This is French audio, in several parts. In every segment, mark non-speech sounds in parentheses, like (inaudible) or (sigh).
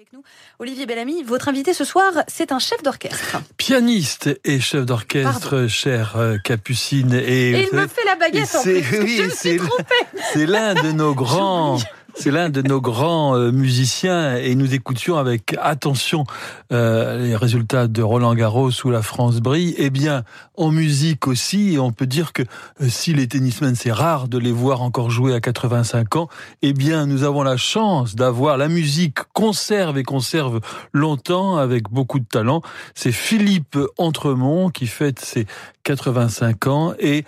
Avec nous, Olivier Bellamy, votre invité ce soir, c'est un chef d'orchestre. Pianiste et chef d'orchestre, chère euh, Capucine. Et, et il me fait la baguette en plus. Oui, je me suis trompée. C'est l'un de nos (laughs) grands c'est l'un de nos grands euh, musiciens et nous écoutions avec attention euh, les résultats de Roland Garros où la France brille. Eh bien, en musique aussi, on peut dire que euh, si les tennismen, c'est rare de les voir encore jouer à 85 ans, eh bien, nous avons la chance d'avoir la musique conserve et conserve longtemps avec beaucoup de talent. C'est Philippe Entremont qui fête ses 85 ans et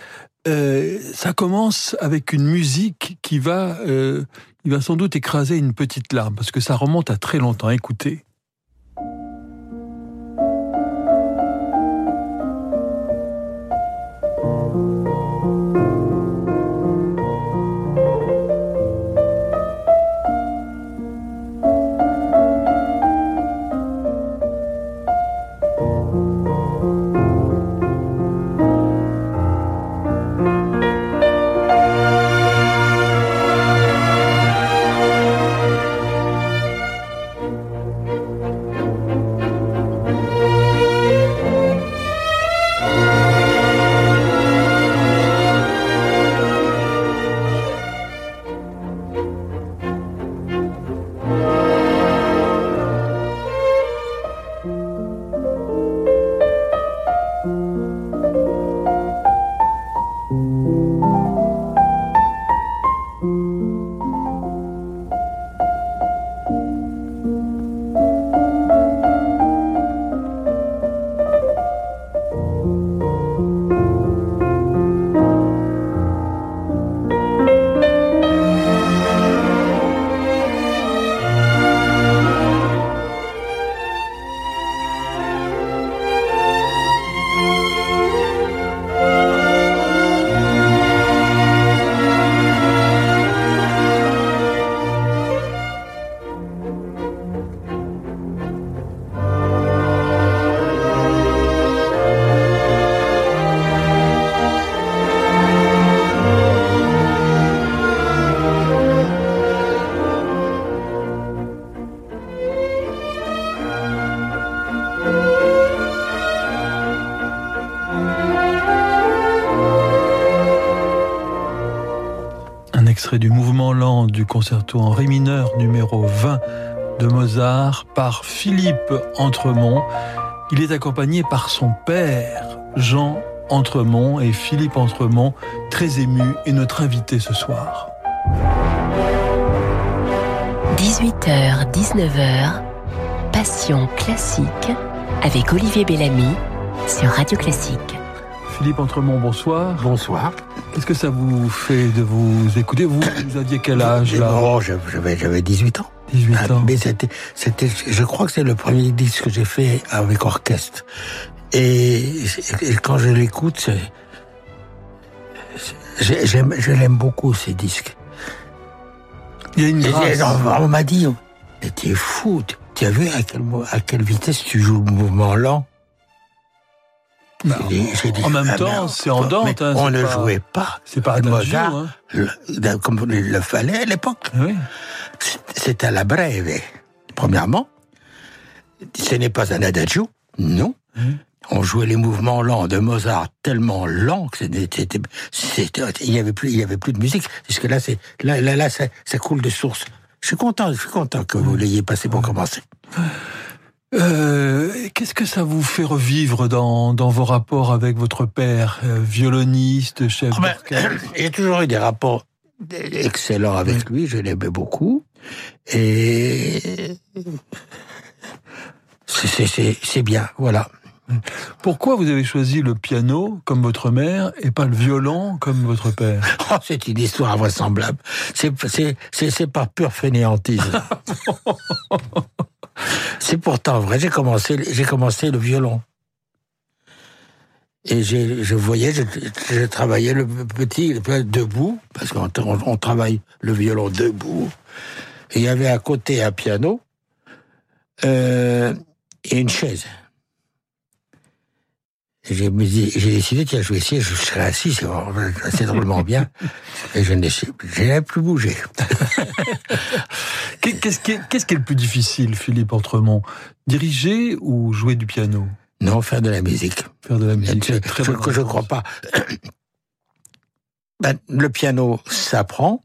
euh, ça commence avec une musique qui va, euh, il va sans doute écraser une petite larme parce que ça remonte à très longtemps. Écoutez. Concerto en ré mineur numéro 20 de Mozart par Philippe Entremont. Il est accompagné par son père, Jean Entremont, et Philippe Entremont, très ému, est notre invité ce soir. 18h, 19h, Passion classique avec Olivier Bellamy sur Radio Classique. Philippe Entremont, bonsoir. Bonsoir. Qu'est-ce que ça vous fait de vous écouter? Vous, vous aviez quel âge là? Oh, j'avais, j'avais 18 ans. 18 ah, ans. Mais c'était, c'était, je crois que c'est le premier disque que j'ai fait avec orchestre. Et, quand je l'écoute, j'aime, je l'aime beaucoup ces disques. Il y a une grâce. on m'a dit, t'es fou. Tu as vu à quelle, à quelle vitesse tu joues le mouvement lent? Bah, en même ah, temps, c'est en dente. Hein, on ne jouait pas. C'est pas Mozart, hein. comme il le fallait à l'époque. Oui. C'est à la brève. Premièrement, ce n'est pas un adagio, non. On jouait les mouvements lents de Mozart tellement lents que c'était, il y avait plus, il y avait plus de musique. Puisque là, c'est, là, là, là, ça, ça coule de source. Je suis content, je suis content que vous l'ayez passé pour commencer. Euh, Qu'est-ce que ça vous fait revivre dans, dans vos rapports avec votre père, euh, violoniste, chef ah ben, (clears throat) J'ai toujours eu des rapports excellents avec lui, je l'aimais beaucoup. Et c'est bien, voilà. Pourquoi vous avez choisi le piano comme votre mère et pas le violon comme votre père? (laughs) Oh, C'est une histoire invraisemblable. C'est par pur fainéantisme. (laughs) C'est pourtant vrai. J'ai commencé, le violon. Et je voyais, je, travaillais le petit debout, parce qu'on on, travaille le violon debout. Il y avait à côté un piano euh, et une chaise. J'ai décidé, tiens, je vais essayer, je serai assis, c'est vraiment- c'est drôlement bien. (laughs) Et je n'ai plus bougé. Qu'est- Qu'est-ce qui, est, qu'est-ce qui est le plus difficile, Philippe Entremont Diriger ou jouer du piano? Non, faire de la musique. Faire de la musique. je, c'est très je, bonne je réponse. crois pas. Ben, le piano s'apprend.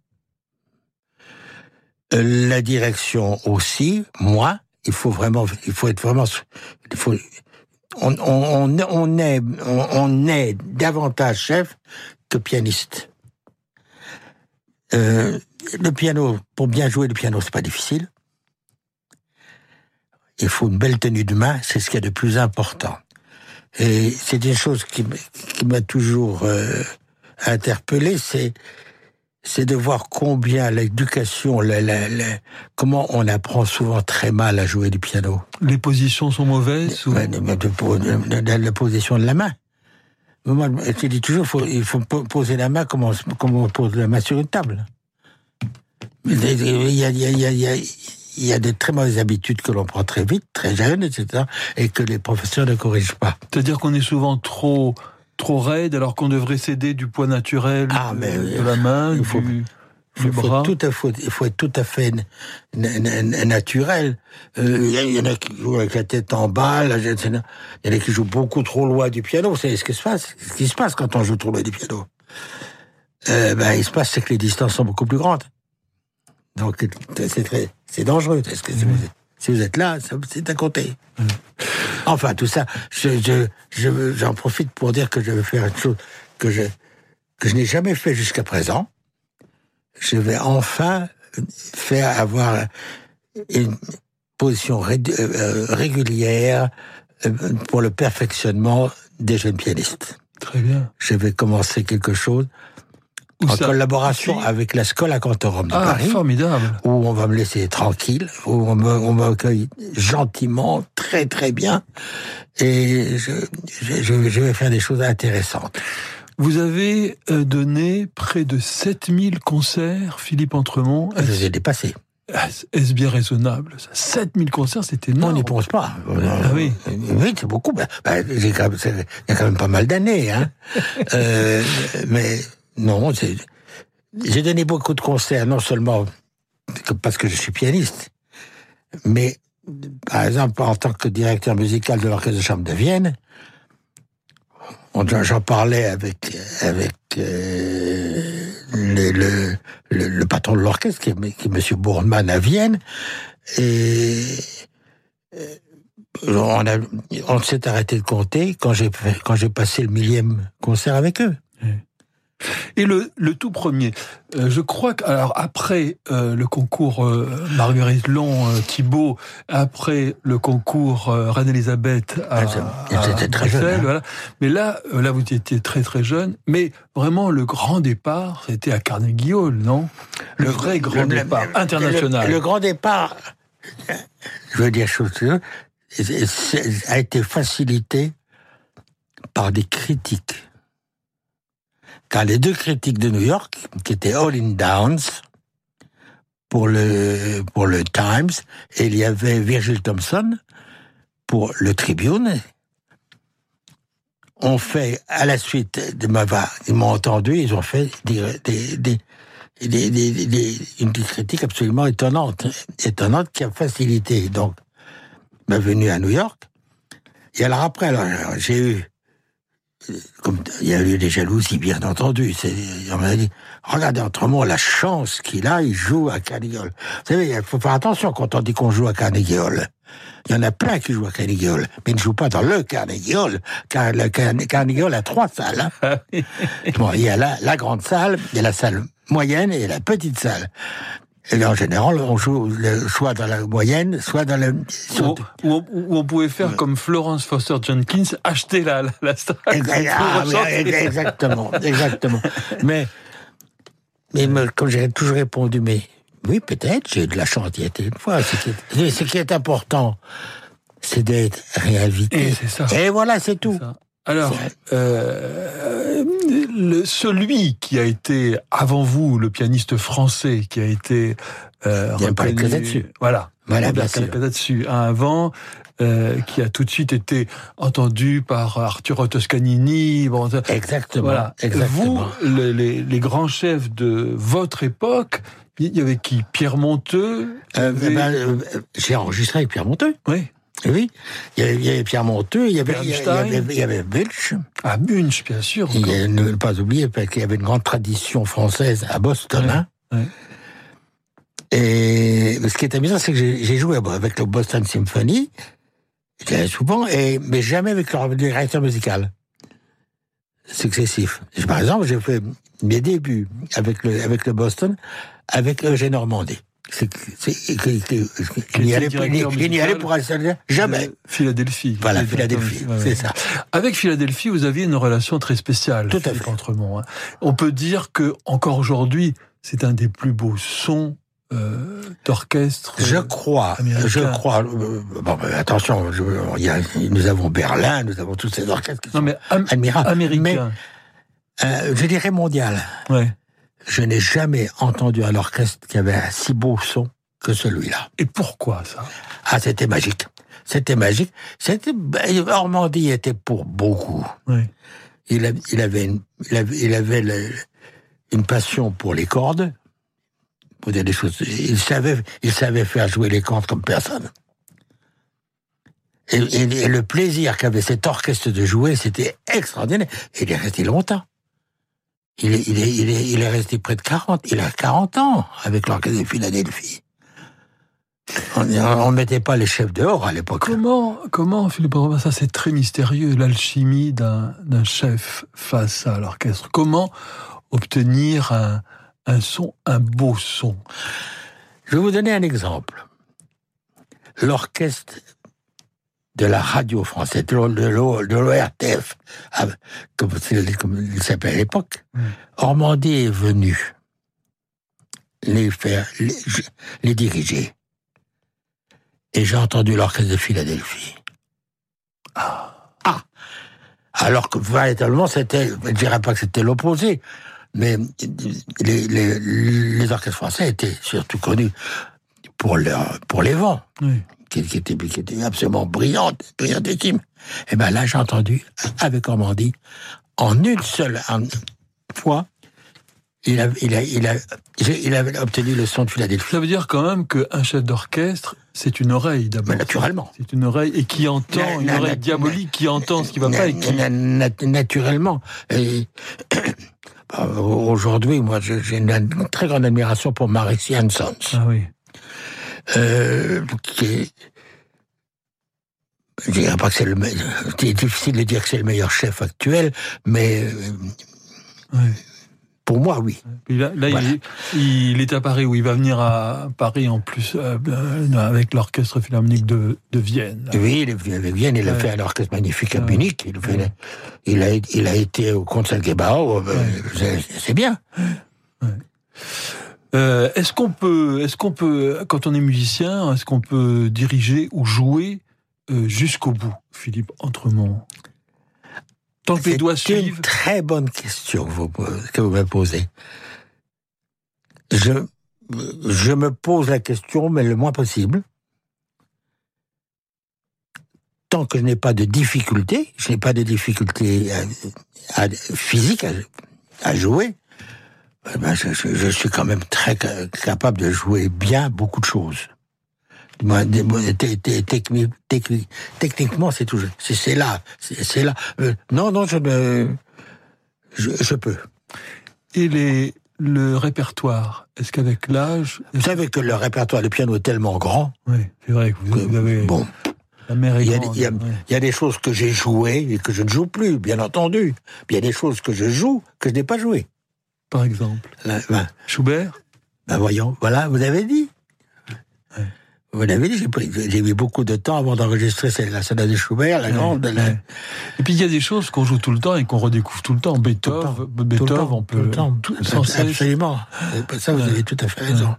Euh, La direction aussi. Moi, il faut vraiment, il faut être vraiment, il faut, on, on, on, est, on, est davantage chef que pianiste. Euh, le piano, pour bien jouer le piano, c'est pas difficile. Il faut une belle tenue de main, c'est ce qu'il y a de plus important. Et c'est une chose qui m'a toujours euh, interpellé, c'est c'est de voir combien l'éducation, comment on apprend souvent très mal à jouer du piano. Les positions sont mauvaises ou... De- de- de- la position de la main. Moi, je dis toujours, faut, il faut po- poser la main comme on, comme on pose la main sur une table. Il y a, il y a- il y a- il y a- il y a des très mauvaises habitudes que l'on prend très vite, très jeune, etc., et que les professeurs ne corrigent pas. C'est-à-dire qu'on est souvent trop trop raide alors qu'on devrait céder du poids naturel Ah, de, mais oui. de la main, Il du, faut- du faut, bras. tout à il faut être tout à fait naturel. Euh, Il y, en a qui jouent avec la tête en bas, il y en a qui jouent beaucoup trop loin du piano. Vous savez ce qui se passe? Ce qui se passe quand on joue trop loin du piano? Euh, ben, Il se passe, c'est que les distances sont beaucoup plus grandes. Donc, c'est très, c'est dangereux. Que si, vous, si vous êtes là, c'est à côté. Enfin, tout ça, je, je, je- j'en profite pour dire que je vais faire une chose que je, que je n'ai jamais fait jusqu'à présent je vais enfin faire avoir une position ré- euh, régulière euh, pour le perfectionnement des jeunes pianistes. Très bien. Je vais commencer quelque chose en ça collaboration avec la Scola Cantorum de Ah, Paris, formidable. où on va me laisser tranquille, où on me- m'accueille gentiment, très très bien, et je, je, je- vais faire des choses intéressantes. Vous avez euh, donné près de 7000 concerts, Philippe Entremont. Je les ai dépassés. est-ce bien raisonnable ça? 7000 concerts, c'est Non, on énorme. n'y pense pas. Ah oui. Oui, c'est beaucoup. Ben, ben, même- c'est- il y a quand même pas mal d'années. Hein. (laughs) Euh, mais non, j'ai donné beaucoup de concerts, non seulement parce que je suis pianiste, mais par exemple en tant que directeur musical de l'Orchestre de Chambre de Vienne, j'en parlais avec avec euh, le, patron de l'orchestre, qui est, qui est Monsieur Bourneman à Vienne, et euh, on, on s'est arrêté de compter quand j'ai passé le millième concert avec eux. Et le, le tout premier, euh, je crois que alors après euh, le concours euh, Marguerite Long Thibault, après le concours Reine Elisabeth à, à très jeune, hein. voilà. Mais là, là vous étiez très très jeune. Mais vraiment le grand départ, c'était à Carnegie Hall, non? Le vrai grand Le- départ international. Le, grand départ, (laughs) je veux dire chose, a été facilité par des critiques. Car les deux critiques de New York, qui étaient All in Downs pour le, Times, et il y avait Virgil Thompson pour le Tribune, ont fait, à la suite de ma va- ils m'ont entendu, ils ont fait des, des, une critique absolument étonnante, étonnante qui a facilité donc ma venue à New York. Et alors après, j'ai eu, comme il y a eu des jalousies, bien entendu. On m'a dit, regardez autrement la chance qu'il a, il joue à Carnegie Hall. Vous savez, il faut faire attention quand on dit qu'on joue à Carnegie Hall. Il y en a plein qui jouent à Carnegie Hall, mais ils ne jouent pas dans le Carnegie Hall, car le Carne- Carnegie Hall a trois salles. hein. (laughs) Bon, il y a la, la grande salle, il y a la salle moyenne et la petite salle. Et en général, on joue le- soit dans la moyenne, soit dans la... Où on, pouvait faire comme Florence Foster Jenkins, acheter la, ah, exactement, exactement. (laughs) Mais, mais me- comme j'ai toujours répondu, mais oui, peut-être, j'ai eu de la chance d'y être une fois. Ce qui est, ce qui est important, c'est d'être réinvité. Et ça. Et voilà, c'est tout. Alors, euh, le, celui qui a été avant vous le pianiste français, qui a été euh, reconnu, dessus. voilà, voilà, bien dessus, un avant. Euh, qui a tout de suite été entendu par Arturo Toscanini. Bon, exactement. Voilà. Exactement. Vous, les, les, grands chefs de votre époque, il y avait qui? Pierre Monteux? Euh, avait... ben, euh, J'ai enregistré avec Pierre Monteux. Oui. Oui, il y, avait, Pierre Monteux, il y avait, il y avait, il y avait Bunch. Ah, Bunch, bien sûr. Et ne pas oublier qu'il y avait une grande tradition française à Boston. Hein. Et ce qui est amusant, c'est que j'ai joué avec le Boston Symphony, souvent, et, mais jamais avec le directeur musical successif. Par exemple, j'ai fait mes débuts avec le, avec le Boston, avec Eugène Normandie. Il n'y allait, pour jamais. Philadelphie. Voilà, Philadelphie, c'est ça. Avec Philadelphie, vous aviez une relation très spéciale. Tout à fait. Hein. On peut dire que encore aujourd'hui, c'est un des plus beaux sons euh, d'orchestre. Je crois, je crois. Euh, bon, attention, je, y a, nous avons Berlin, nous avons tous ces orchestres qui non, mais admirables. Américain. Mais, euh, je dirais mondial. Ouais je n'ai jamais entendu un orchestre qui avait un si beau son que celui-là. Et pourquoi ça? Ah, c'était magique. C'était magique. C'était Normandie était pour beaucoup. Oui. Il, il avait une, il avait, il avait une passion pour les cordes. Pour dire des choses. Il savait, il savait faire jouer les cordes comme personne. Et, et le plaisir qu'avait cet orchestre de jouer, c'était extraordinaire. Et il est resté longtemps. Il est, il, est, il, est, il est resté près de 40, il a 40 ans avec l'orchestre de Philadelphie. On ne mettait pas les chefs dehors à l'époque. Comment, comment, Philippe ça c'est très mystérieux, l'alchimie d'un chef face à l'orchestre. Comment obtenir un, un son, un beau son? Je vais vous donner un exemple. L'orchestre de la radio française, de l'ORTF, comme, il s'appelait à l'époque, mm. Ormandie est venu les faire, les, diriger. Et j'ai entendu l'orchestre de Philadelphie. Ah. ah. Alors que véritablement, c'était, je ne dirais pas que c'était l'opposé, mais les, les, orchestres français étaient surtout connus pour, leur, pour les vents. Oui qui, était, qui était absolument brillante, brillantissime. Et eh ben là, j'ai entendu, avec Ormandie, en une seule fois, il a, il, a, il, a, il a obtenu le son de Philadelphie. Ça veut dire quand même qu'un chef d'orchestre, c'est une oreille d'abord. Naturellement. C'est une oreille et qui entend, une oreille diabolique qui entend ce qui va pas. Et qui... Naturellement. (coughs) Aujourd'hui, moi, j'ai une très grande admiration pour Maurice Jansons. Ah oui euh, qui je dirais pas que c'est le c'est difficile de dire que c'est le meilleur chef actuel, mais euh, pour moi, oui. là, il, est à Paris, où il va venir à Paris en plus euh, avec l'orchestre philharmonique de, de, Vienne. Oui, il est venu avec Vienne, il a fait un orchestre magnifique à Munich, il, il, a, il a été au Concertgebouw, euh, c'est bien. Euh, est-ce qu'on peut, est-ce qu'on peut, quand on est musicien, est-ce qu'on peut diriger ou jouer euh, jusqu'au bout, Philippe Entremont? Tant que les doigts suivent. C'est une très bonne question que vous, que vous me posez. Je, je me pose la question, mais le moins possible. Tant que je n'ai pas de difficulté, je n'ai pas de difficulté physique à jouer, eh ben, je, suis quand même très capable de jouer bien beaucoup de choses. Techniquement, c'est tout. C'est là, c'est là. Euh, non, non, je, je, peux. Et les, le répertoire, est-ce qu'avec l'âge... Vous savez que le répertoire de piano est tellement grand. Oui, c'est vrai que vous, avez... Bon. La mer il, y a, il, y a, des choses que j'ai jouées et que je ne joue plus, bien entendu. il y a des choses que je joue que je n'ai pas jouées par exemple. Ben, Schubert? Ben voyons, voilà, vous avez dit. Vous l'avez dit, j'ai mis beaucoup de temps avant d'enregistrer la sonate de Schubert, la grande. Et puis il y a des choses qu'on joue tout le temps et qu'on redécouvre tout le temps. Beethoven, Beethoven, on peut tout le temps, sans absolument. Ça, vous avez tout à fait raison.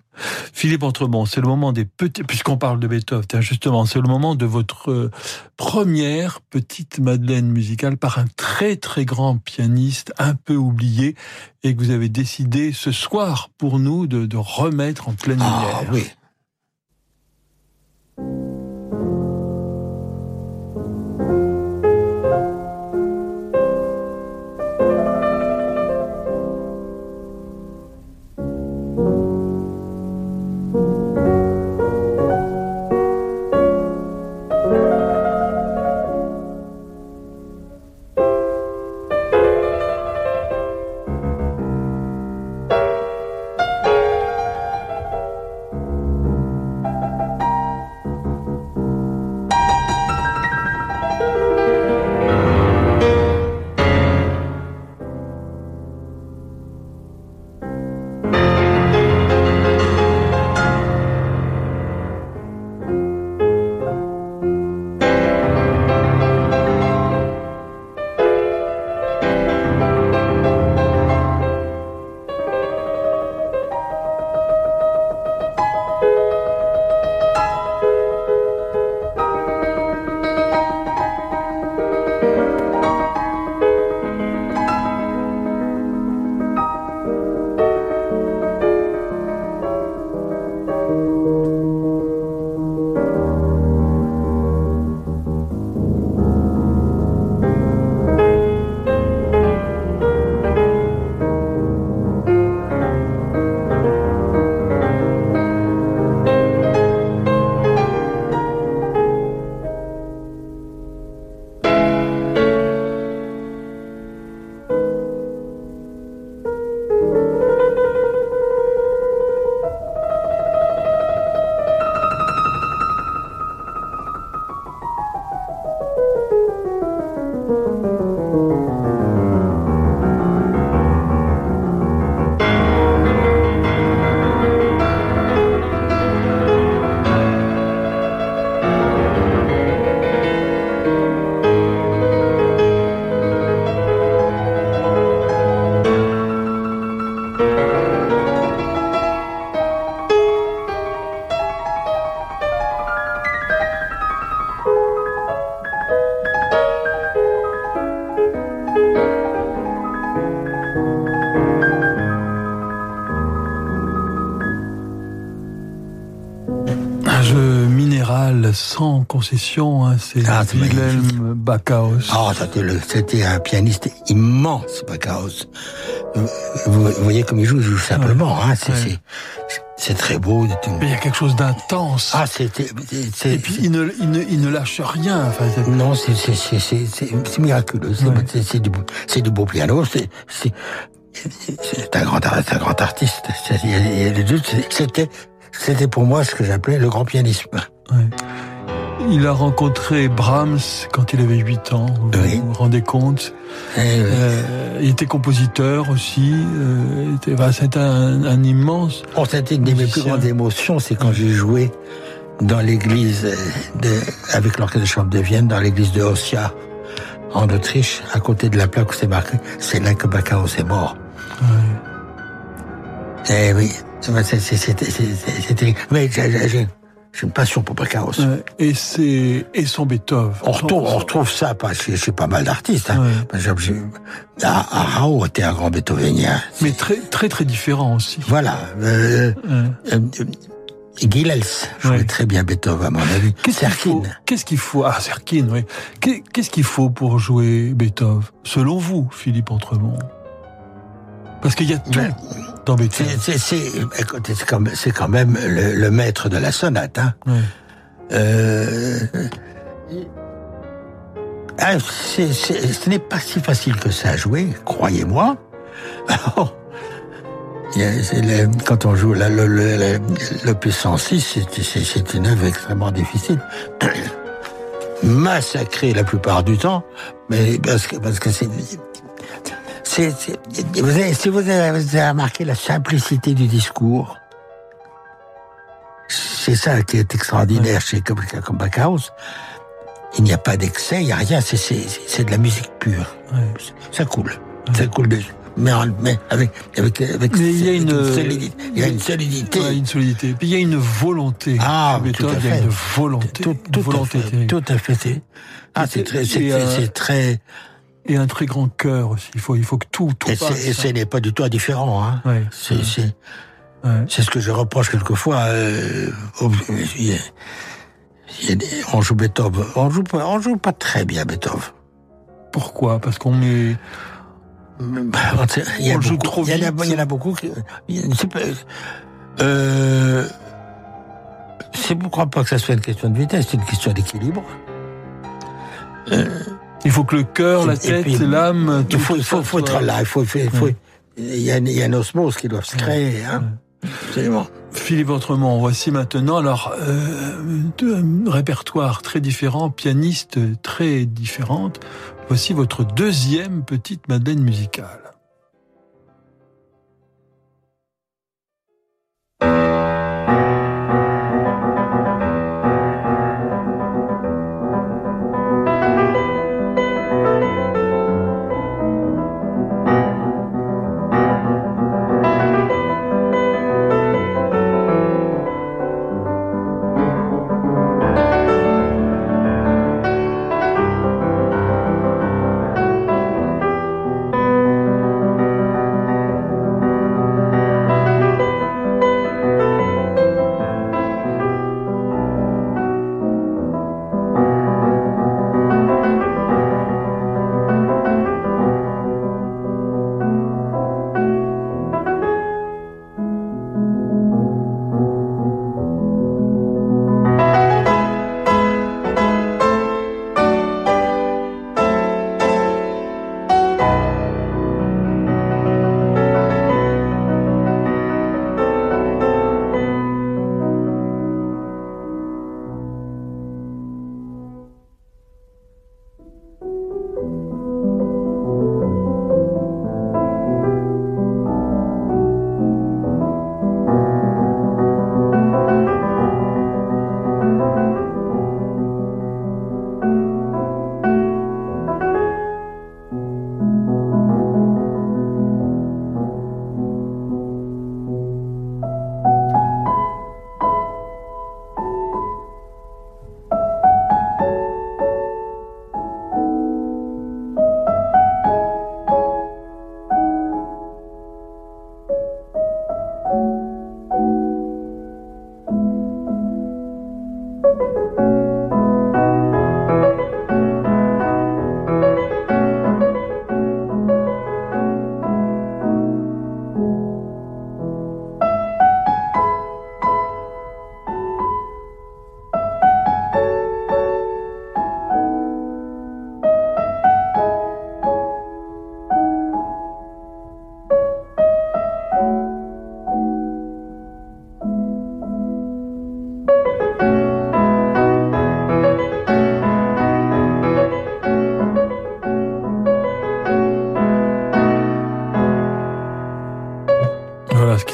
Philippe Entremont, c'est le moment des petits, puisqu'on parle de Beethoven, justement, c'est le moment de votre euh, première petite Madeleine musicale par un très très grand pianiste, un peu oublié, et que vous avez décidé ce soir pour nous de, de remettre en pleine ah, lumière. Ah oui. Concession, hein, c'est ah, Wilhelm Backhaus. Ah, c'était un pianiste immense, Backhaus. Vous, voyez comme il joue, il joue simplement. Hein, c'est très beau. Mais il y a quelque chose d'intense. Ah, c'était. Et puis il ne, il ne, il ne lâche rien. Enfin, non, c'est miraculeux. C'est du, du beau piano. C'est un grand, un grand artiste. C'était, c'était pour moi ce que j'appelais le grand pianisme. Il a rencontré Brahms quand il avait 8 ans, vous vous rendez compte. Eh euh, Il était compositeur aussi, euh, c'était un, un, immense... Oh, c'était une de mes plus grandes émotions, c'est quand j'ai joué dans l'église avec l'orchestre de chambre de Vienne, dans l'église de Ossia, en Autriche, à côté de la plaque où c'est marqué, c'est là que Baccarat est mort. Eh oui, c'était... Mais j'ai j'ai une passion pour Baccaros. et c'est et son Beethoven. On retrouve, on retrouve ça j'ai pas mal d'artistes. Hein. Par exemple, ah, Rao était un grand Beethovenien. Mais très très très différent aussi. Voilà. Euh, euh, Gilels jouait très bien Beethoven à mon avis. Qu'est-ce qu'il faut Ah, Serkin, oui. Qu'est-ce qu'il faut pour jouer Beethoven Selon vous, Philippe Entremont? Parce qu'il y a tout. Ben, c'est quand, même le, maître de la sonate. Hein. Euh, ah, ce n'est pas si facile que ça à jouer, croyez-moi. (laughs) quand on joue l'opus 106, c'est une œuvre extrêmement difficile. (coughs) Massacré la plupart du temps, mais parce que parce que c'est vous avez, si vous avez, remarqué la simplicité du discours, c'est ça qui est extraordinaire chez comme, comme Backhouse. Il n'y a pas d'excès, il n'y a rien, c'est, c'est, c'est de la musique pure. Ouais. Ça coule. Ça coule de, mais, mais avec, avec, avec, Mais il y a avec une- solidité. Il y a une solidité. Ouais, une solidité. Puis il y a une volonté. Ah, Chez tout à Beethoven, il y a fait. une volonté. Tout, une tout volonté à fait. Tout à fait. Ah, Et c'est très, c'est, et, c'est- euh, c'est très, Et un très grand cœur aussi. Il faut, il faut que tout, tout et, passe. et ce n'est pas du tout indifférent, hein. Ouais. C'est, c'est, Ouais. c'est ce que je reproche quelquefois, euh, au- il y a- il y a des- on joue Beethoven. On joue pas, on joue pas très bien Beethoven. Pourquoi? Parce qu'on met. Bah, Il y a On le joue beaucoup- trop il y a- vite. Il y en a beaucoup qui, euh, c'est, crois pas que ça soit une question de vitesse, c'est une question d'équilibre. Il faut que le cœur, la tête, l'âme. Il tout faut, il ça faut, faut soit- être là, il faut, il faut, il faut- il y a, il y a une osmose qui doit se créer, hein. Absolument. Philippe Autrement, voici maintenant alors euh, deux répertoires très différents, pianistes très différentes. Voici votre deuxième petite Madeleine musicale.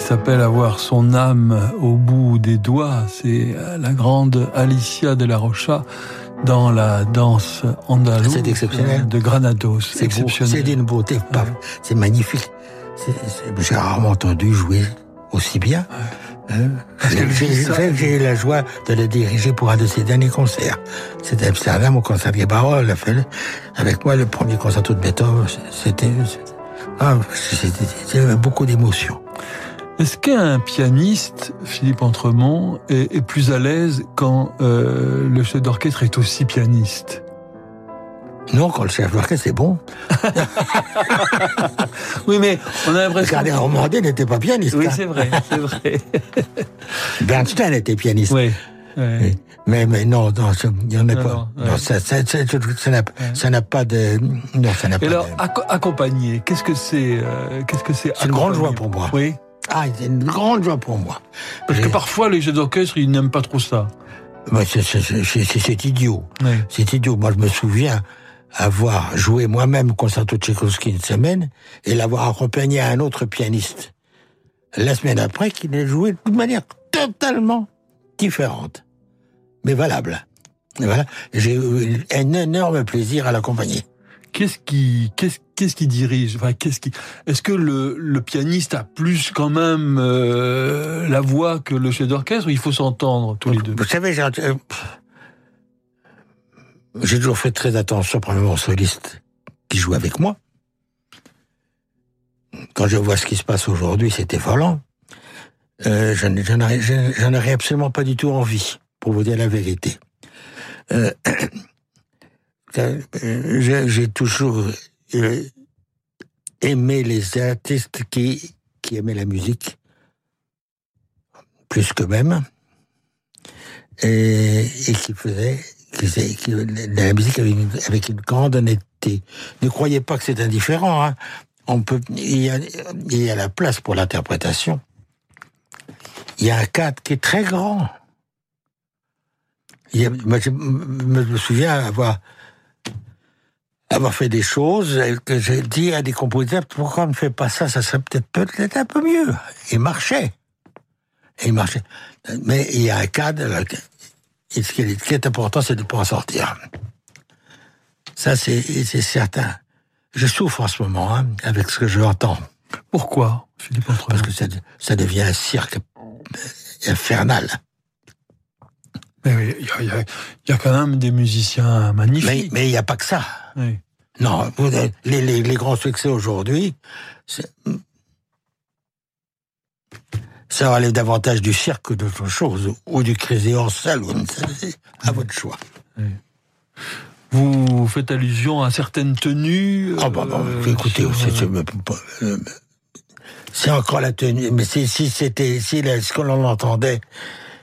S'appelle avoir son âme au bout des doigts. C'est la grande Alicia de la Rocha dans la danse andalouse de Granados. C'est exceptionnel. C'est d'une beauté, c'est magnifique. J'ai rarement entendu jouer aussi bien. Hein. qu'elle J'ai eu la joie de le diriger pour un de ses derniers concerts. C'était Amsterdam au concert des Barol. Avec moi le premier concerto de Beethoven. C'était ah, beaucoup d'émotions. Est-ce qu'un pianiste, Philippe Entremont, est, est plus à l'aise quand euh, le chef d'orchestre est aussi pianiste? Non, quand le chef d'orchestre c'est bon. (laughs) Oui, mais on a l'impression. Regardez, Romandé n'était pas pianiste. Oui, hein. c'est vrai, c'est vrai. (laughs) Bernstein était pianiste. oui. ouais. Mais, mais non, non, il n'y en a Non, pas. non, Non, ouais. ça, ça, ça, ça n'a pas de. Non, ça n'a pas alors, de. acco- accompagner, qu'est-ce que c'est euh, Qu'est-ce que c'est C'est une grande joie pour moi. Oui. Ah, c'est une grande joie pour moi. Parce que parfois, les chefs d'orchestre, ils n'aiment pas trop ça. Ouais, c'est- idiot. Oui. C'est idiot. Moi, je me souviens avoir joué moi-même concerto Tchaïkovski une semaine et l'avoir accompagné à un autre pianiste la semaine après qui l'a joué de manière totalement, différentes, mais valables. Et voilà, j'ai eu un énorme plaisir à l'accompagner. Qu'est-ce qui, qu'est-ce, qu'est-ce qui dirige? Enfin, qu'est-ce qui, Est-ce que le, pianiste a plus quand même euh, la voix que le chef d'orchestre il faut s'entendre tous les deux? Vous savez, j'ai, euh, toujours fait très attention, premièrement, aux solistes qui jouent avec moi. Quand je vois ce qui se passe aujourd'hui, c'est effarant. Euh, j'en, aurais- absolument pas du tout envie, pour vous dire la vérité. Euh, j'ai, toujours euh, aimé les artistes qui, qui aimaient la musique, plus que même, et, et qui faisaient qui, la musique avec une, grande honnêteté. Ne croyez pas que c'est indifférent. Hein. On peut, il y, a, la place pour l'interprétation. Il y a un cadre qui est très grand. Je me souviens avoir avoir fait des choses que j'ai dit à des compositeurs pourquoi on ne fait pas ça? Ça serait peut-être peut-être un peu mieux. Il marchait. Il marchait. Mais il y a un cadre et ce qui est, important c'est de pouvoir sortir. Ça c'est certain. Je souffre en ce moment hein, avec ce que je entends. Pourquoi, Philippe parce que ça, ça devient un cirque infernal. Mais il y, a- y y quand même des musiciens magnifiques. mais il n'y a pas que ça. Oui. Non, les, les, les grands succès aujourd'hui, ça relève davantage du cirque que d'autre chose, ou du Crazy Horse Saloon, à votre choix. Vous faites allusion à certaines tenues. Ah bah, bah, euh, écoutez, sur, c'est- c'est euh, c'est encore la tenue, mais si, si c'était, si ce que l'on entendait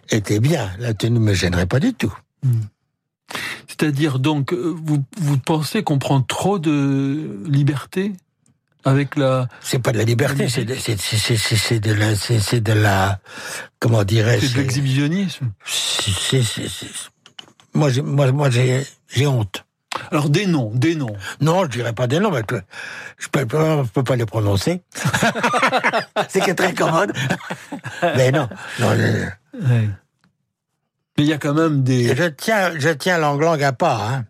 était bien, la tenue ne me gênerait pas du tout. C'est-à-dire donc, euh, vous, vous pensez qu'on prend trop de liberté avec la. C'est pas de la liberté, c'est de, c'est, la, c'est, de la, comment dirais-je? C'est de l'exhibitionnisme. Moi, j'ai, moi, moi, j'ai, honte. Alors des noms, des noms. Non, je dirais pas des noms, mais que je peux, je peux pas les prononcer. (laughs) c'est qui est très commode. mais non, non je, Ouais. Mais il y a quand même des. je tiens, je tiens Lang à part. Hein.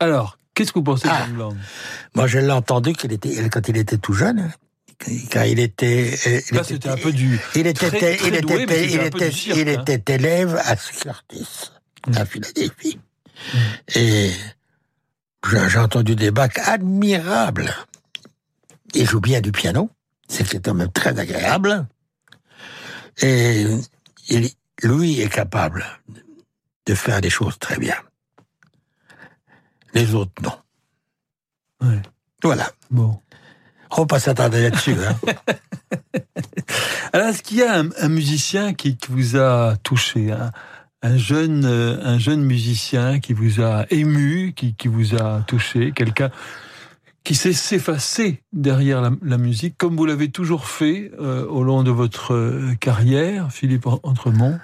Alors, qu'est-ce que vous pensez Ah. de Lang Moi, je l'ai entendu qu'il était, quand il était tout jeune, quand il était, euh, il Là, était- c'était un peu du. il était, très- très il doué, était, mais il c'était un peu était, du cirque, il hein. était élève à Curtis, à Philadelphie. Mm. Et j'ai entendu des bacs admirables. Il joue bien du piano, c'est quand même très agréable. Et il, lui est capable de faire des choses très bien. Les autres, non. Ouais. Voilà. Bon. On va pas s'attarder là-dessus. Hein. (laughs) Alors, est-ce qu'il y a un, un musicien qui, qui vous a touché un, un jeune, euh, un jeune musicien qui vous a ému, qui, qui vous a touché, quelqu'un qui sait s'effacer derrière la, la musique, comme vous l'avez toujours fait euh, au long de votre euh, carrière, Philippe Entremont?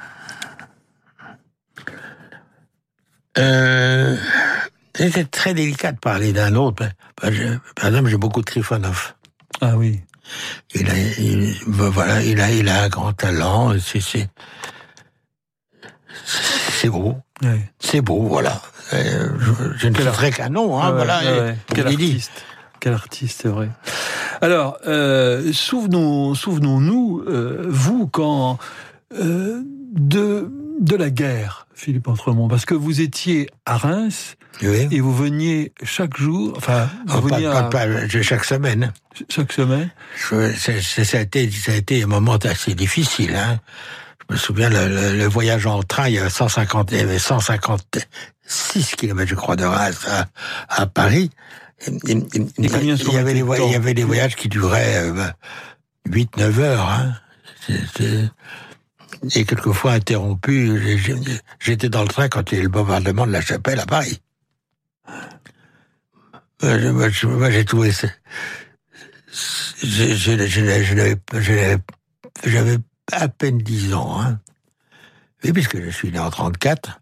Euh, c'est très délicat de parler d'un autre. Par exemple, j'ai beaucoup de Trifonov. Ah oui. Il a, il, voilà, il a, il a un grand talent. C'est, c'est, c'est beau. C'est beau, voilà. Euh, je, je ne Quel citerai qu'un nom, hein, ouais, voilà. ouais, et Quel dit. artiste. Quel artiste, c'est vrai. Alors, euh, souvenons, souvenons-nous, euh, vous, quand de de la guerre, Philippe Entremont, parce que vous étiez à Reims Oui. et vous veniez chaque jour, enfin, vous Oh, pas, veniez pas- à- pas- je- chaque semaine. chaque semaine? Je- ça, a été, ça a été un moment assez difficile. Hein. Je me souviens, le, le- le voyage en train, il y avait 150, il y avait 156 kilomètres, je crois, de Reims à, à Paris. Et, et- et- il, y avait il y avait des voyages qui duraient 8-9 heures. Hein. Et quelquefois j'ai- J'étais dans le train quand il y a eu le bombardement de la chapelle à Paris. Euh, moi, j'ai trouvé ça. J'avais à peine 10 ans. Hein. Oui, puisque je suis né en 34.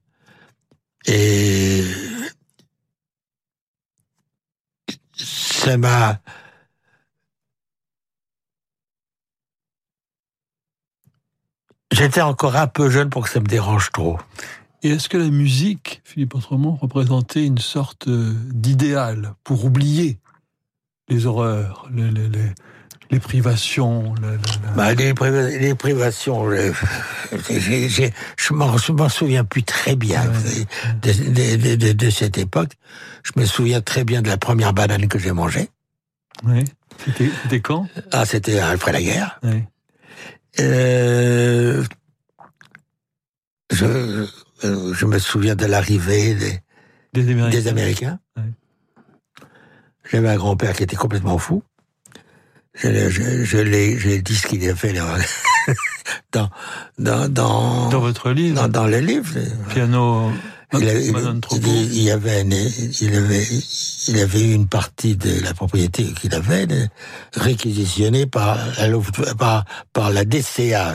Et ça m'a... J'étais encore un peu jeune pour que ça me dérange trop. Et est-ce que la musique, Philippe Autremont, représentait une sorte euh, d'idéal pour oublier les horreurs, les, les, les, les privations le, le, bah, les, priva les, privations, je, je m'en souviens plus très bien ouais. de, de, de, de, cette époque. Je me souviens très bien de la première banane que j'ai mangée. Oui. C'était quand? Ah, c'était après la guerre. Oui. Euh, je, je me souviens de l'arrivée des, des Américains. Des Américains. Oui. J'avais un grand-père qui était complètement fou. Je, je, je l'ai dit ce qu'il a fait (laughs) dans, dans, dans, dans votre livre Dans, dans le livre. Piano. Il, avait, il, avait, il avait, il avait eu une partie de la propriété qu'il avait réquisitionnée par, par, par la DCA.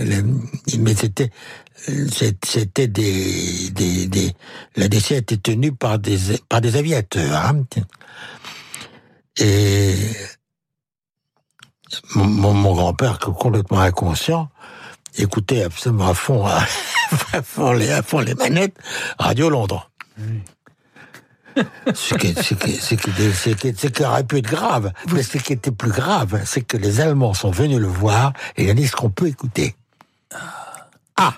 Mais c'était, c'était des, des, des, la DCA était tenue par des, par des aviateurs. Hein. Et mon, mon, mon grand-père, complètement inconscient, écoutait absolument à fond, à, (laughs) à, fond, les, à fond les manettes, Radio Londres. Oui. ce, qui, ce, qui, ce, qui, ce, qui, ce qui aurait pu être grave, mais ce qui était plus grave, c'est que les Allemands sont venus le voir et ils ont dit ce qu'on peut écouter? Ah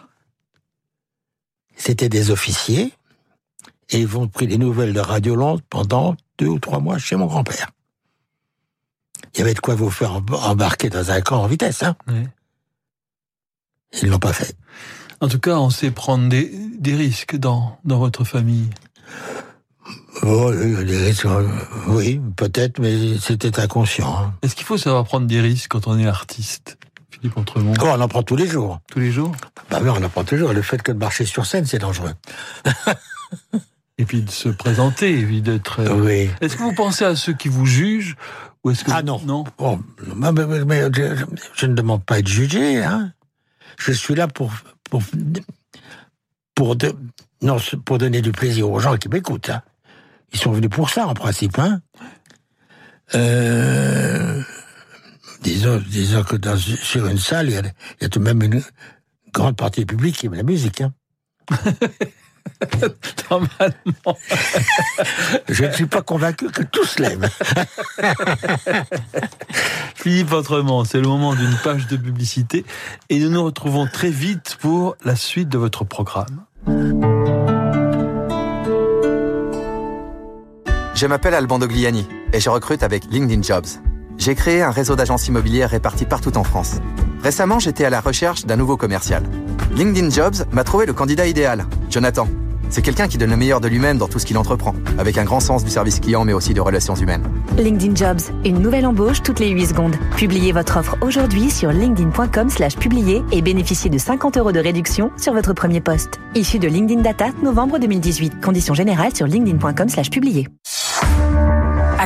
C'était des officiers et ils ont pris les nouvelles de Radio Londres pendant deux ou trois mois chez mon grand-père. Il y avait de quoi vous faire embarquer dans un camp en vitesse, hein oui. Ils l'ont pas fait. En tout cas, on sait prendre des, des risques dans, dans votre famille. Oh, les risques, oui, peut-être, mais c'était inconscient. Hein. Est-ce qu'il faut savoir prendre des risques quand on est artiste Philippe Entremont? Oh, On en prend tous les jours. Tous les jours? Bah oui, on en prend toujours. Le fait que de marcher sur scène, c'est dangereux. (laughs) Et puis de se présenter, d'être. Oui. Est-ce que vous pensez à ceux qui vous jugent ou est-ce que ah non, non? Mais, mais, mais je, je, ne demande pas à être jugé. Hein. Je suis là pour pour pour, de, non, pour donner du plaisir aux gens qui m'écoutent. Hein. Ils sont venus pour ça en principe. Hein. Euh, disons, disons que dans, sur une salle, il y, a, tout de même une grande partie du public qui aime la musique. Hein. (laughs) (laughs) Normalement. Je ne suis pas convaincu que tous l'aiment. (laughs) Philippe Autrement, c'est le moment d'une page de publicité et nous nous retrouvons très vite pour la suite de votre programme. Je m'appelle Alban Dogliani et je recrute avec LinkedIn Jobs. J'ai créé un réseau d'agences immobilières réparties partout en France. Récemment, j'étais à la recherche d'un nouveau commercial. LinkedIn Jobs m'a trouvé le candidat idéal, Jonathan. C'est quelqu'un qui donne le meilleur de lui-même dans tout ce qu'il entreprend, avec un grand sens du service client mais aussi de relations humaines. LinkedIn Jobs, une nouvelle embauche toutes les 8 secondes. Publiez votre offre aujourd'hui sur linkedin.com slash publier et bénéficiez de 50 euros de réduction sur votre premier poste. Issu de LinkedIn Data, novembre 2018. Conditions générales sur linkedin.com slash publier.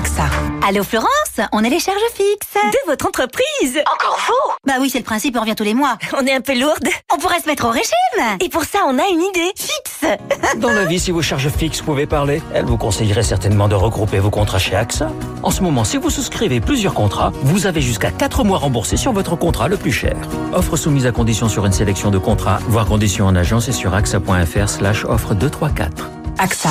AXA. Allô Florence, on est les charges fixes. De votre entreprise Encore vous Bah oui, c'est le principe, on revient tous les mois. (laughs) On est un peu lourde. On pourrait se mettre au régime. Et pour ça, on a une idée. Fixe (laughs) Dans la vie, si vos charges fixes pouvaient parler, elle vous conseillerait certainement de regrouper vos contrats chez AXA. En ce moment, si vous souscrivez plusieurs contrats, vous avez jusqu'à 4 mois remboursés sur votre contrat le plus cher. Offre soumise à condition sur une sélection de contrats, voire conditions en agence et sur axa.fr slash offre 234. AXA.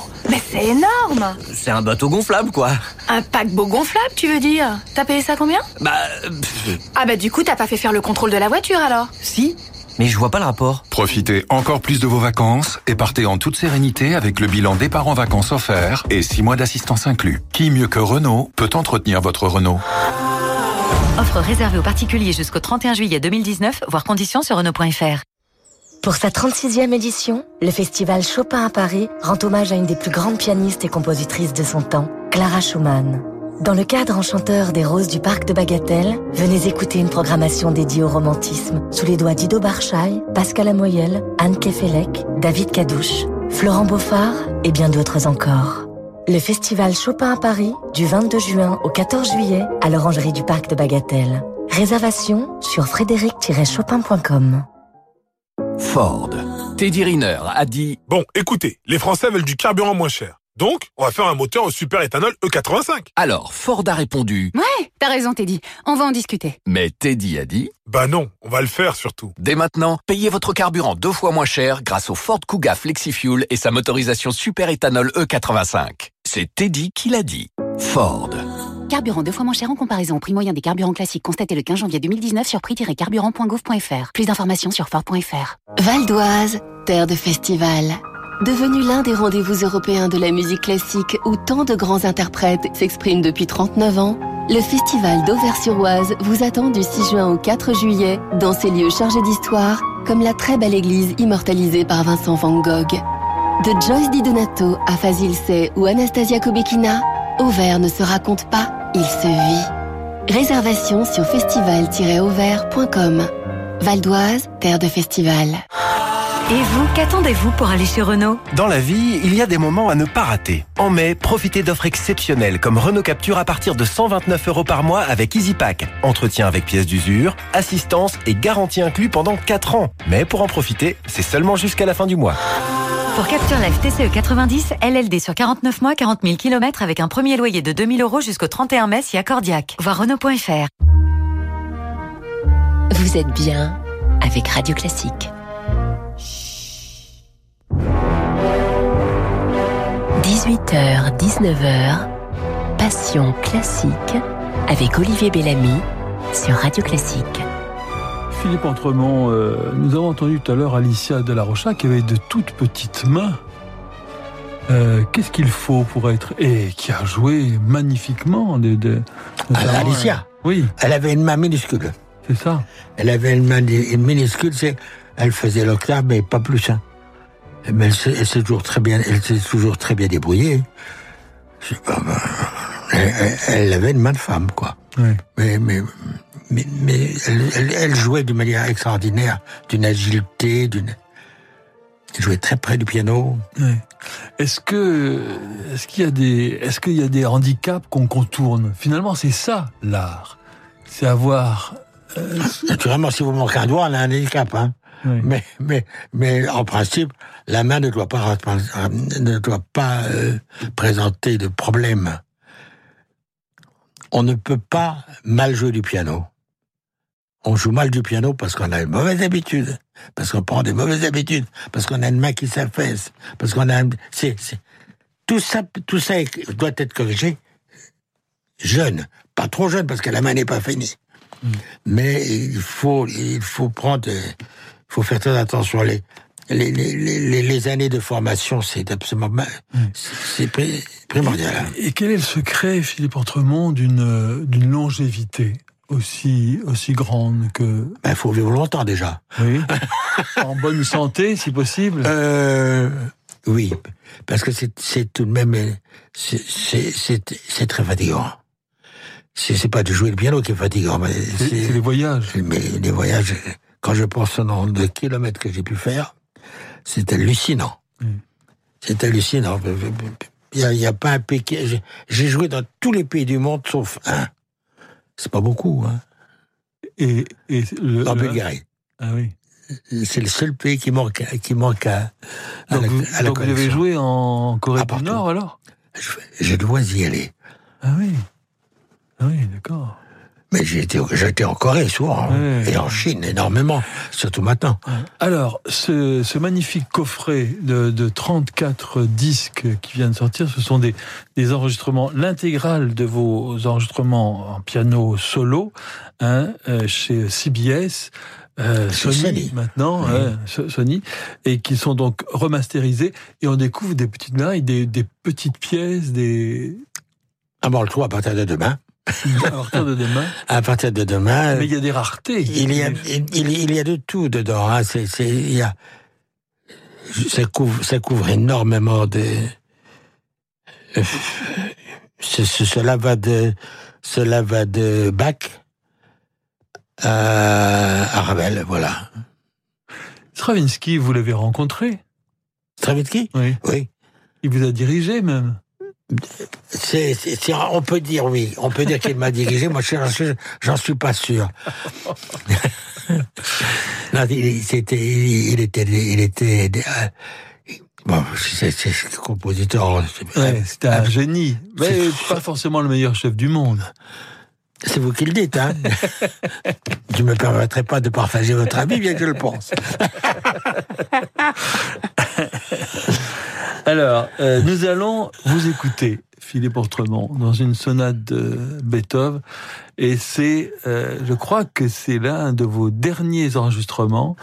mais c'est énorme C'est un bateau gonflable, quoi. Un paquebot gonflable, tu veux dire T'as payé ça combien Bah... Pff. Ah bah du coup, t'as pas fait faire le contrôle de la voiture, alors Si, mais je vois pas le rapport. Profitez encore plus de vos vacances et partez en toute sérénité avec le bilan départ en vacances offert et 6 mois d'assistance inclus. Qui mieux que Renault peut entretenir votre Renault Offre réservée aux particuliers jusqu'au 31 juillet 2019, voire conditions sur Renault.fr. Pour sa 36e édition, le festival Chopin à Paris rend hommage à une des plus grandes pianistes et compositrices de son temps, Clara Schumann. Dans le cadre enchanteur des Roses du Parc de Bagatelle, venez écouter une programmation dédiée au romantisme sous les doigts d'Ido Barchaï, Pascal Amoyel, Anne Kefelec, David Cadouche. Florent Beauphard et bien d'autres encore. Le festival Chopin à Paris du 22 juin au 14 juillet à l'Orangerie du Parc de Bagatelle. Réservation sur frédéric-chopin.com. Ford. Teddy Riner a dit Bon, écoutez, les Français veulent du carburant moins cher. Donc, on va faire un moteur au super éthanol E85. Alors, Ford a répondu Ouais, t'as raison Teddy, on va en discuter. Mais Teddy a dit Bah non, on va le faire surtout. Dès maintenant, payez votre carburant deux fois moins cher grâce au Ford Kuga FlexiFuel et sa motorisation super éthanol E85. C'est Teddy qui l'a dit. Ford. Carburant deux fois moins cher en comparaison au prix moyen des carburants classiques constaté le 15 janvier 2019 sur prix-carburant.gouv.fr. Plus d'informations sur Ford.fr. Val d'Oise, terre de festival. Devenu l'un des rendez-vous européens de la musique classique où tant de grands interprètes s'expriment depuis 39 ans, le festival d'Auvers-sur-Oise vous attend du 6 juin au 4 juillet dans ces lieux chargés d'histoire, comme la très belle église immortalisée par Vincent Van Gogh. De Joyce Di Donato à Fazil Say ou Anastasia Kobekina, Auvers ne se raconte pas, il se vit. Réservation sur festival-auvers.com. Val d'Oise, terre de festival. Et vous, qu'attendez-vous pour aller chez Renault Dans la vie, il y a des moments à ne pas rater. En mai, profitez d'offres exceptionnelles comme Renault Capture à partir de 129 euros par mois avec EasyPack. Entretien avec pièces d'usure, assistance et garantie inclus pendant 4 ans. Mais pour en profiter, c'est seulement jusqu'à la fin du mois. Pour Capture Live TCE 90, LLD sur 49 mois, 40 000 km avec un premier loyer de 2000 euros jusqu'au 31 mai si accordiaque. Voir Renault.fr. Vous êtes bien avec Radio Classique. 18h, 19h, Passion classique avec Olivier Bellamy sur Radio Classique. Philippe Entremont, euh, nous avons entendu tout à l'heure Alicia de la Rocha qui avait de toutes petites mains. Euh, Qu'est-ce qu'il faut pour être et qui a joué magnifiquement de, de Ah, Alicia Oui. Elle avait une main minuscule. C'est ça. Elle avait une main une minuscule, c'est elle faisait l'octave, mais pas plus. Hein. Mais elle s'est elle s'est toujours très bien, elle s'est toujours très bien débrouillée. Je sais pas, ben, elle, avait une main de femme, quoi. Ouais. Mais, mais, mais, mais elle, elle- elle jouait d'une manière extraordinaire, d'une agilité, d'une. Elle jouait très près du piano. Ouais. Est-ce que est-ce qu'il y a des est-ce qu'il y a des handicaps qu'on contourne? Finalement, c'est ça l'art. C'est avoir euh, Naturellement, si vous manquez un doigt, on a un handicap, hein. Oui. Mais, mais, mais en principe, la main ne doit pas, ne doit pas euh, présenter de problème. On ne peut pas mal jouer du piano. On joue mal du piano parce qu'on a une mauvaise habitude, parce qu'on prend des mauvaises habitudes, parce qu'on a une main qui s'affaisse, parce qu'on a, un- c'est, c'est- tout ça, tout ça est- doit être corrigé jeune, pas trop jeune parce que la main n'est pas finie. Mais il faut, il faut prendre, il faut faire très attention. Les, les, les, les, les années de formation, c'est absolument, ma- c'est c'est pri- primordial. Et quel est le secret, Philippe Entremont, d'une d'une longévité aussi aussi grande que Il Ben, faut vivre longtemps déjà. oui (laughs) en bonne santé, si possible. Euh, oui, parce que c'est tout de même, c'est- très fatigant. C'est pas de jouer le piano qui est fatigant, mais C'est c'est les voyages. Mais les voyages, quand je pense au nombre de kilomètres que j'ai pu faire, c'est hallucinant. C'est hallucinant. Il y a, pas un pays qui... j'ai- J'ai joué dans tous les pays du monde sauf un. C'est pas beaucoup, hein. Et, le, le- Bulgarie. Ah oui. C'est le seul pays qui manque, qui manque à, à Donc, la, vous, à la donc vous avez joué en Corée du. Nord alors? Je dois y aller. Ah oui. Ah oui, d'accord. Mais j'ai été, j'ai été en Corée souvent, hein. Ouais. et en Chine énormément, surtout maintenant. Alors, ce, ce magnifique coffret de, de 34 disques qui vient de sortir, ce sont des, des enregistrements, l'intégrale de vos enregistrements en piano solo, hein, euh, chez CBS. euh, Sony, Sony. maintenant, Oui. So- Sony, et qui sont donc remasterisés, et on découvre des petites merveilles, des, des petites pièces, des... Ah bon, le à partir de demain. À partir de demain. À partir de demain. Mais il y a des raretés. Il y a, il, y a de tout dedans. Hein. C'est, c'est, il y a, ça couvre, ça couvre énormément de. Euh, ce- ce- cela va de, cela va de Bach à, à Ravel, voilà. Stravinsky, vous l'avez rencontré? Stravinsky? Oui. Oui. Il vous a dirigé même? C'est, on peut dire oui, on peut dire qu'il m'a dirigé. Moi, je- je- j'en suis pas sûr. (laughs) non, il, c'était, il était, il était. euh, Bon, c'est, c'est compositeur. c'est- Ouais, C'était un génie, mais pas forcément le meilleur chef du monde. C'est vous qui le dites, hein (laughs) Je me permettrai pas de partager votre avis, bien que je le pense. (laughs) Alors, euh, nous allons vous écouter, Philippe Autremont, dans une sonate de Beethoven. Et c'est, euh, je crois que c'est l'un de vos derniers enregistrements,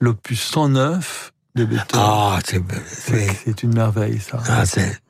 l'opus 109 de Beethoven. Ah, c'est, c'est, c'est une merveille, ça. Ah, c'est.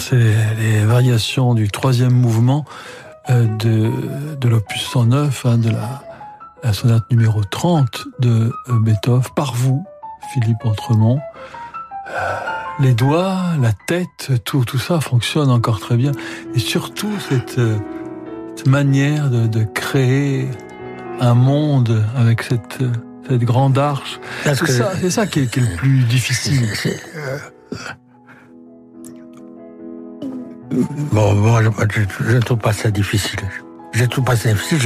C'est les variations du troisième mouvement euh, de, de l'opus 109, hein, de la la sonate numéro 30 de euh, Beethoven, par vous, Philippe Entremont. Euh, les doigts, la tête, tout, tout ça fonctionne encore très bien. Et surtout cette, cette manière de, de créer un monde avec cette, cette grande arche. C'est ça, c'est ça qui est, qui est le plus difficile. Bon, moi, je, ne trouve pas ça difficile. Je ne trouve pas ça difficile.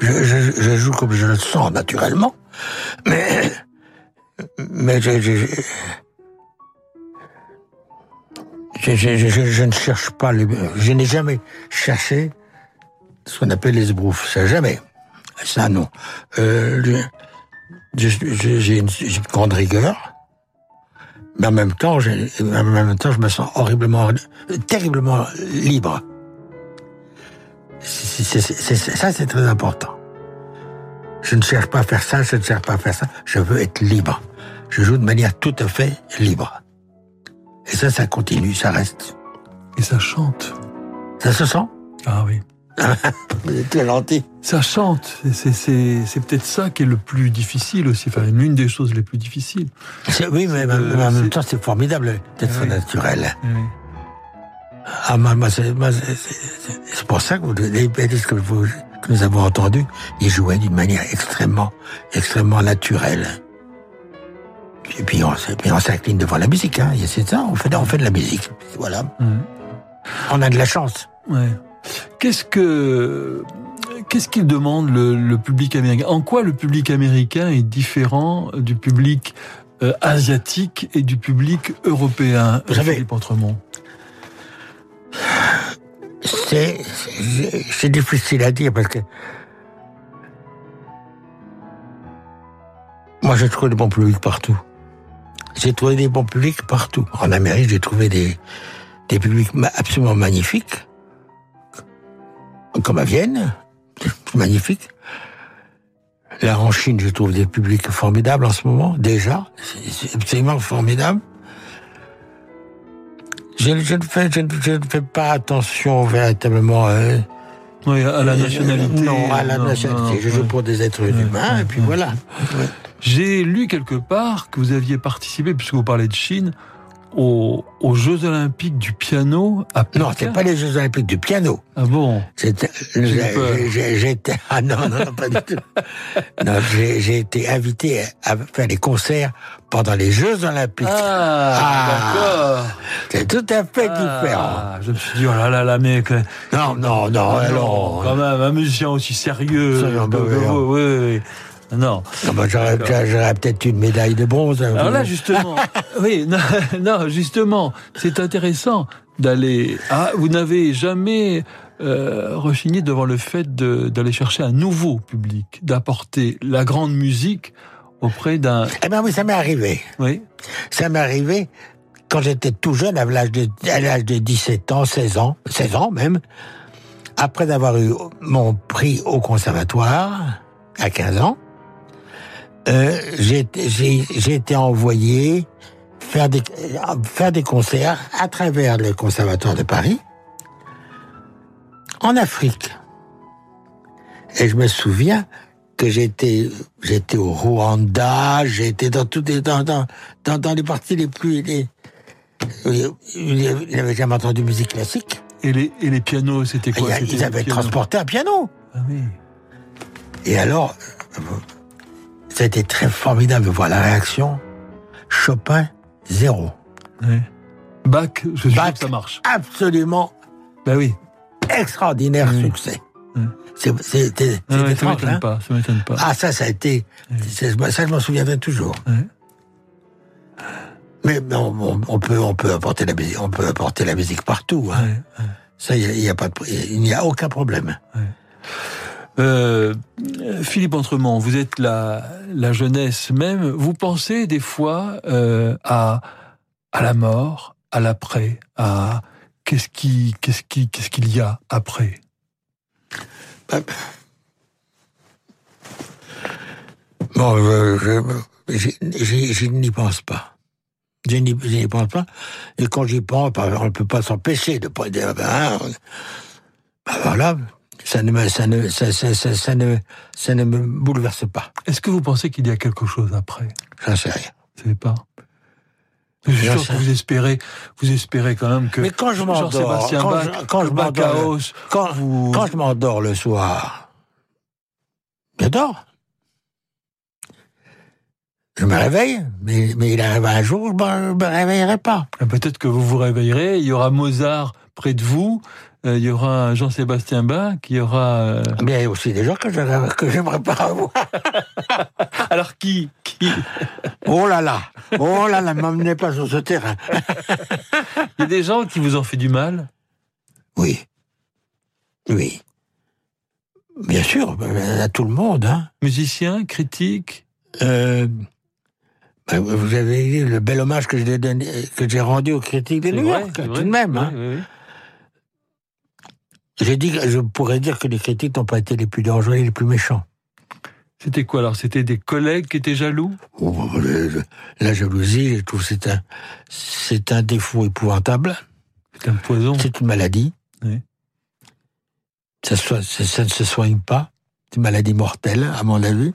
Je, joue comme je le sens naturellement. Mais, mais je, je, ne cherche pas les, je n'ai jamais cherché ce qu'on appelle les esbroufs. Ça, jamais. Ça, non. Euh, j'ai une grande rigueur. Mais en même temps, en même temps, je me sens horriblement, terriblement libre. Ça, c'est très important. Je ne cherche pas à faire ça, je ne cherche pas à faire ça. Je veux être libre. Je joue de manière tout à fait libre. Et ça, ça continue, ça reste. Et ça chante. Ça se sent? Ah oui. (laughs) Vous êtes très gentil. Ça chante. C'est- peut-être ça qui est le plus difficile aussi. Enfin, l'une des choses les plus difficiles. Oui, mais, mais en même temps, c'est formidable d'être naturel. Ah, c'est pour ça que vous- les pianistes que, vous- que nous avons entendus, ils jouaient d'une manière extrêmement, extrêmement naturelle. Et puis on, puis on s'incline devant la musique, hein. C'est ça, on fait, on fait de la musique. Voilà. On a de la chance. Ouais. Qu'est-ce que qu'est-ce qu'il demande le, le public américain? En quoi le public américain est différent du public euh, asiatique et du public européen Vous Philippe Entremont? C'est, c'est difficile à dire parce que moi j'ai trouvé des bons publics partout. J'ai trouvé des bons publics partout. En Amérique, j'ai trouvé des, des publics absolument magnifiques, comme à Vienne, magnifique. Là, en Chine, je trouve des publics formidables en ce moment, déjà. C'est absolument formidable. Je, je ne fais, je, ne- je ne fais pas attention véritablement euh, Oui, à la euh, nationalité. Non, à la Non, nationalité. non, je joue ouais. pour des êtres humains, et puis voilà. J'ai lu quelque part que vous aviez participé, puisque vous parlez de Chine, aux, aux Jeux Olympiques du piano à Pékin. Non, c'est pas les Jeux Olympiques du piano. Ah bon j'ai- j'étais, ah non, non, non, pas du tout. (laughs) Non, j'ai, été invité à faire des concerts pendant les Jeux Olympiques. Ah, d'accord. C'est tout à fait différent. Ah, je me suis dit, oh là là, la mec. Non, non, non, Ah alors. Quand même, un musicien aussi sérieux. Que- bah oui, vous, oui, oui, oui. Non. Non, bah, j'aurais, peut-être une médaille de bronze. hein, Alors là, justement, (laughs) oui, non, (laughs) non, justement, c'est intéressant d'aller. Ah, vous n'avez jamais euh, rechigné devant le fait d'aller chercher un nouveau public, d'apporter la grande musique auprès d'un. Eh ben oui, ça m'est arrivé. Oui. Ça m'est arrivé quand j'étais tout jeune, à l'âge de, à l'âge de 17 ans, 16 ans, 16 ans même, après avoir eu mon prix au conservatoire, à 15 ans, euh, j'ai été- envoyé faire des, faire des concerts à travers le conservatoire de Paris, en Afrique. Et je me souviens que j'étais j'étais au Rwanda, j'étais dans toutes les dans, dans, dans, dans les parties les plus les, il n'avait jamais entendu musique classique. Et les, et les pianos, c'était quoi? Ils, avaient transporté un piano. Ah oui. Et alors, c'était très formidable de voir la réaction. Chopin, zéro. Ouais. Bach, je suis sûr que ça marche. Absolument Ben oui. extraordinaire succès. C'est- C'était Ah ouais, ça m'étonne hein. pas, ça m'étonne pas. Ah, ça, ça a été. Ça, je m'en souviendrai toujours. Mais on, on- on peut, on peut apporter la musique, on peut apporter la musique partout. Hein. Ça, il n'y a, pas, de- il n'y a aucun problème. Euh, Philippe Entremont, vous êtes la, jeunesse même. Vous pensez des fois euh, à, la mort, à l'après, à qu'est-ce qui, qu'est-ce qui, qu'est-ce qu'il y a après? Bon, je, je, n'y pense pas. Je n'y pense pas. Et quand j'y pense, bah, on ne peut pas s'empêcher de pas dire, ben, hein, ben voilà, ça ne me, ça ne, ça, ça, ça, ça ne, ça ne me bouleverse pas. Est-ce que vous pensez qu'il y a quelque chose après? J'en sais rien. Vous savez pas? Je suis sûr que vous espérez, vous espérez quand même que Mais quand je m'endors, quand, Bach, je, quand je Bach m'endors, quand, vous- quand je m'endors le soir, je dors. Je me réveille, mais, mais il arrive un jour, je me, me réveillerai pas. Ah, Peut-être que vous vous réveillerez, il y aura Mozart près de vous, il y aura Jean-Sébastien Bach, il y aura... euh, Mais il y a aussi des gens que j'aimerais pas avoir. (laughs) Alors qui, qui (laughs) Oh là là, oh là là, m'emmenez pas sur ce terrain. (laughs) Il y a des gens qui vous ont fait du mal? Oui. Oui. Bien sûr, à tout le monde. Hein. Musiciens, critiques Euh, ben, vous avez vu le bel hommage que j'ai rendu aux critiques de C'est New York, tout de même. Oui, hein. oui, oui. J'ai dit, je pourrais dire que les critiques n'ont pas été les plus dangereux et les plus méchants. C'était quoi alors? C'était des collègues qui étaient jaloux? Oh, le- le- La jalousie, je trouve, c'est un, c'est un défaut épouvantable. C'est un poison. C'est une maladie. Oui. Ça, so- ça- ça ne se soigne pas. C'est une maladie mortelle, à mon avis.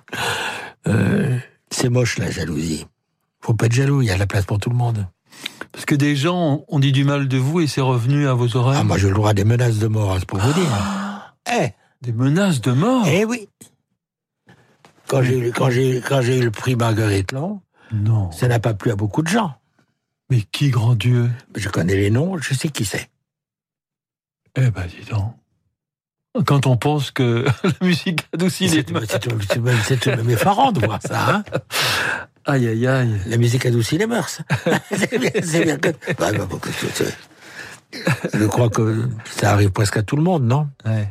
Euh, c'est moche, la jalousie. Faut pas être jaloux, il y a de la place pour tout le monde. Parce que des gens ont dit du mal de vous et c'est revenu à vos oreilles Ah, moi, j'ai le droit à des menaces de mort, c'est pour vous dire. Eh Des menaces de mort? Eh oui Quand j'ai eu- quand j'ai quand j'ai eu le prix Marguerite Long, Non. ça n'a pas plu à beaucoup de gens. Mais qui, grand Dieu? Je connais les noms, je sais qui c'est. Eh ben, dis donc. Quand on pense que (laughs) la musique adoucit les C'est c'est- tout de même effarant de voir ça. Hein Aïe, aïe, aïe. La musique adoucit les mœurs. (laughs) c'est bien, que... Bah, Je crois que ça arrive presque à tout le monde, non? Ouais.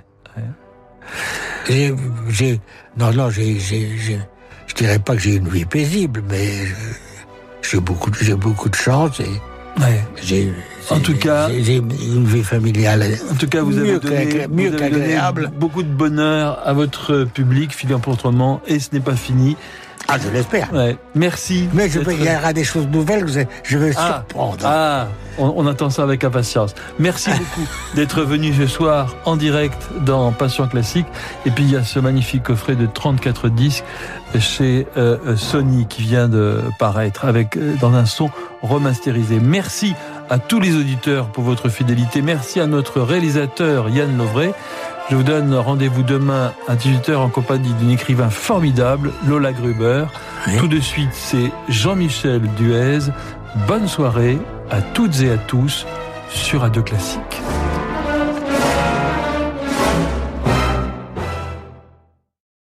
J'ai, j'ai- non, non, j'ai, je dirais pas que j'ai une vie paisible, mais j'ai beaucoup, de- j'ai beaucoup de chance et Ouais. j'ai. En tout cas- j'ai, une vie familiale. En tout cas, vous avez mieux donné, qu'agré- vous mieux avez donné beaucoup de bonheur à votre public, Philippe Autrement, et ce n'est pas fini. Ah, je l'espère. Ouais. Merci. Mais je, il y aura des choses nouvelles que je, vais Ah, surprendre. ah, on, on attend ça avec impatience. Merci (laughs) beaucoup d'être venu ce soir en direct dans Passion Classique. Et puis il y a ce magnifique coffret de 34 disques chez euh, euh, Sony qui vient de paraître avec euh, dans un son remasterisé. Merci à tous les auditeurs pour votre fidélité. Merci à notre réalisateur Yann Lovray. Je vous donne rendez-vous demain à 18h en compagnie d'une écrivain formidable, Lola Gruber. Tout de suite, c'est Jean-Michel Duez. Bonne soirée à toutes et à tous sur Radio Classique.